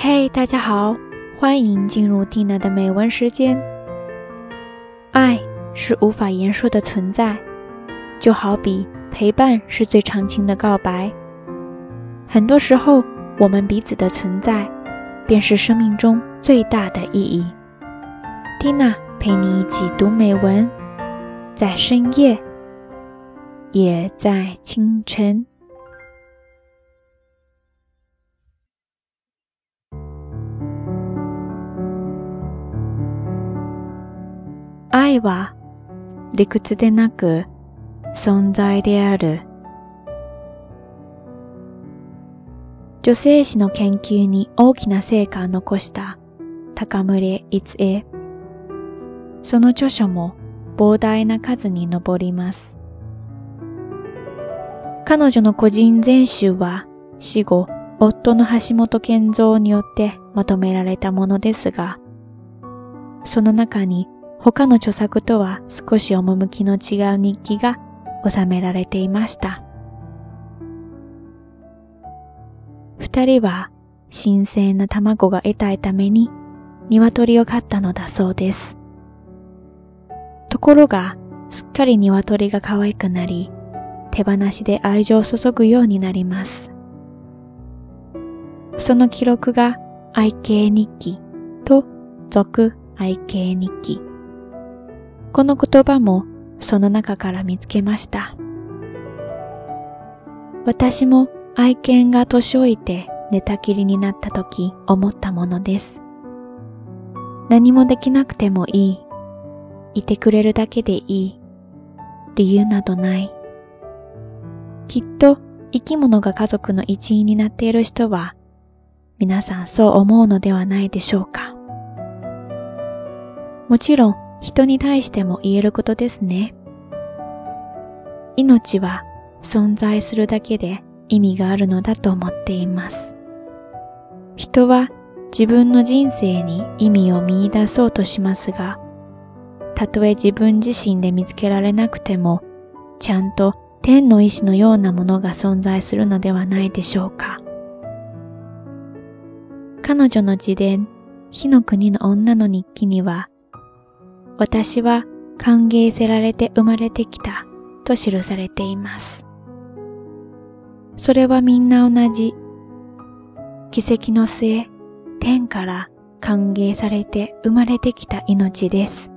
嘿，大家好，欢迎进入蒂娜的美文时间。爱是无法言说的存在，就好比陪伴是最长情的告白。很多时候，我们彼此的存在，便是生命中最大的意义。蒂娜陪你一起读美文，在深夜，也在清晨。愛は理屈でなく存在である。女性誌の研究に大きな成果を残した高村逸恵。その著書も膨大な数に上ります。彼女の個人全集は死後、夫の橋本健三によってまとめられたものですが、その中に他の著作とは少し趣の違う日記が収められていました。二人は新鮮な卵が得たいために鶏を飼ったのだそうです。ところが、すっかり鶏が可愛くなり、手放しで愛情を注ぐようになります。その記録が愛犬日記と俗愛犬日記。この言葉もその中から見つけました。私も愛犬が年老いて寝たきりになった時思ったものです。何もできなくてもいい。いてくれるだけでいい。理由などない。きっと生き物が家族の一員になっている人は皆さんそう思うのではないでしょうか。もちろん人に対しても言えることですね。命は存在するだけで意味があるのだと思っています。人は自分の人生に意味を見出そうとしますが、たとえ自分自身で見つけられなくても、ちゃんと天の意志のようなものが存在するのではないでしょうか。彼女の自伝、火の国の女の日記には、私は歓迎せられて生まれてきたと記されています。それはみんな同じ。奇跡の末、天から歓迎されて生まれてきた命です。